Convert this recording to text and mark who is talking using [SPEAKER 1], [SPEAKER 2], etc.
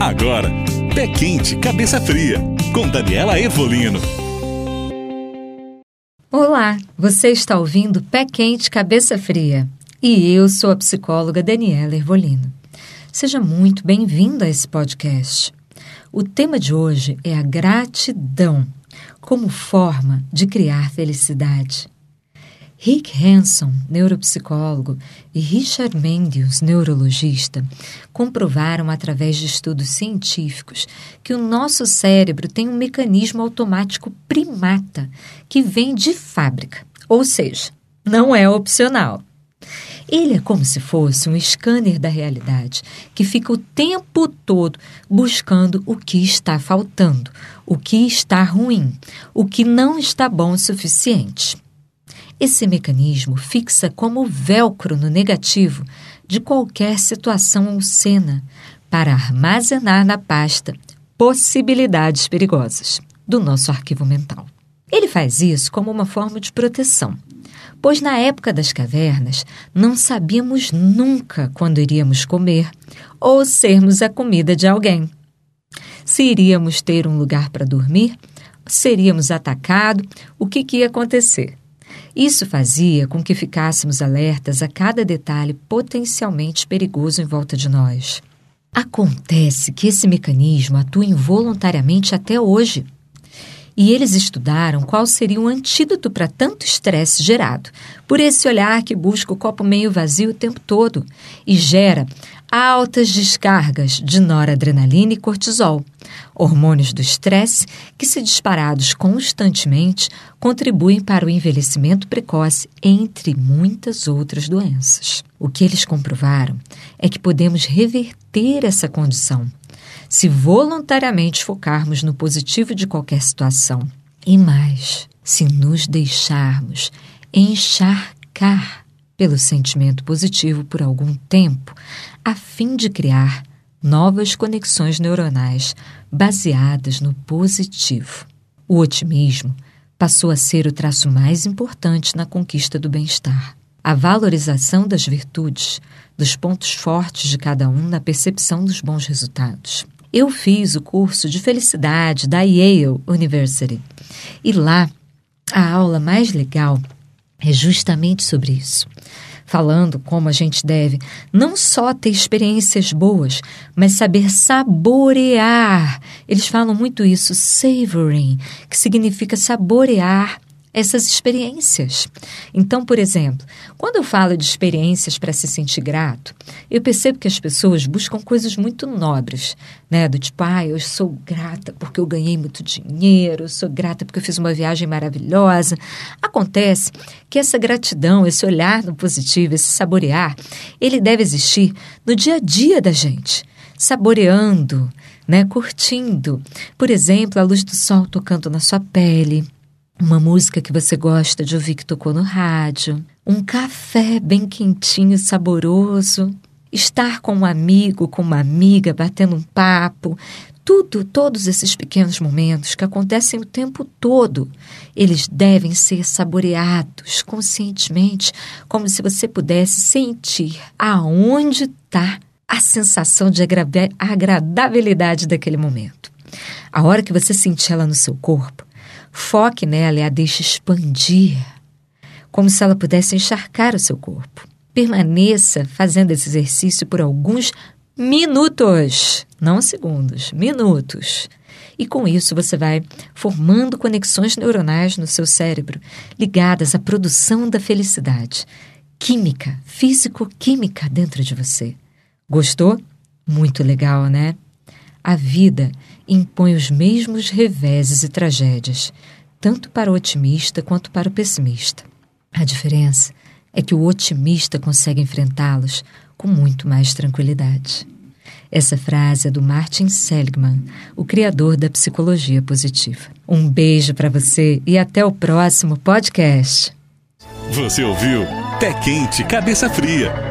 [SPEAKER 1] Agora, Pé Quente, Cabeça Fria, com Daniela Evolino.
[SPEAKER 2] Olá, você está ouvindo Pé Quente, Cabeça Fria. E eu sou a psicóloga Daniela Ervolino. Seja muito bem-vindo a esse podcast. O tema de hoje é a gratidão como forma de criar felicidade. Rick Hanson, neuropsicólogo, e Richard Mendes, neurologista, comprovaram através de estudos científicos que o nosso cérebro tem um mecanismo automático primata que vem de fábrica, ou seja, não é opcional. Ele é como se fosse um scanner da realidade que fica o tempo todo buscando o que está faltando, o que está ruim, o que não está bom o suficiente. Esse mecanismo fixa como velcro no negativo de qualquer situação ou cena para armazenar na pasta possibilidades perigosas do nosso arquivo mental. Ele faz isso como uma forma de proteção, pois na época das cavernas não sabíamos nunca quando iríamos comer ou sermos a comida de alguém. Se iríamos ter um lugar para dormir, seríamos atacados, o que, que ia acontecer? Isso fazia com que ficássemos alertas a cada detalhe potencialmente perigoso em volta de nós. Acontece que esse mecanismo atua involuntariamente até hoje. E eles estudaram qual seria um antídoto para tanto estresse gerado por esse olhar que busca o copo meio vazio o tempo todo e gera altas descargas de noradrenalina e cortisol, hormônios do estresse que, se disparados constantemente, contribuem para o envelhecimento precoce, entre muitas outras doenças. O que eles comprovaram é que podemos reverter essa condição se voluntariamente focarmos no positivo de qualquer situação. E mais, se nos deixarmos encharcar pelo sentimento positivo por algum tempo, a fim de criar novas conexões neuronais baseadas no positivo. O otimismo passou a ser o traço mais importante na conquista do bem-estar. A valorização das virtudes, dos pontos fortes de cada um na percepção dos bons resultados. Eu fiz o curso de felicidade da Yale University e lá a aula mais legal é justamente sobre isso. Falando como a gente deve não só ter experiências boas, mas saber saborear. Eles falam muito isso, savoring, que significa saborear essas experiências. Então, por exemplo, quando eu falo de experiências para se sentir grato, eu percebo que as pessoas buscam coisas muito nobres, né? Do tipo, ah, eu sou grata porque eu ganhei muito dinheiro, eu sou grata porque eu fiz uma viagem maravilhosa. Acontece que essa gratidão, esse olhar no positivo, esse saborear, ele deve existir no dia a dia da gente, saboreando, né? Curtindo. Por exemplo, a luz do sol tocando na sua pele uma música que você gosta de ouvir que tocou no rádio, um café bem quentinho saboroso, estar com um amigo, com uma amiga, batendo um papo, tudo, todos esses pequenos momentos que acontecem o tempo todo, eles devem ser saboreados conscientemente, como se você pudesse sentir aonde está a sensação de agradabilidade daquele momento. A hora que você sentir ela no seu corpo, Foque nela e a deixe expandir, como se ela pudesse encharcar o seu corpo. Permaneça fazendo esse exercício por alguns minutos, não segundos, minutos. E com isso você vai formando conexões neuronais no seu cérebro ligadas à produção da felicidade, química, físico-química dentro de você. Gostou? Muito legal, né? A vida impõe os mesmos reveses e tragédias, tanto para o otimista quanto para o pessimista. A diferença é que o otimista consegue enfrentá-los com muito mais tranquilidade. Essa frase é do Martin Seligman, o criador da psicologia positiva. Um beijo para você e até o próximo podcast.
[SPEAKER 1] Você ouviu Pé Quente, Cabeça Fria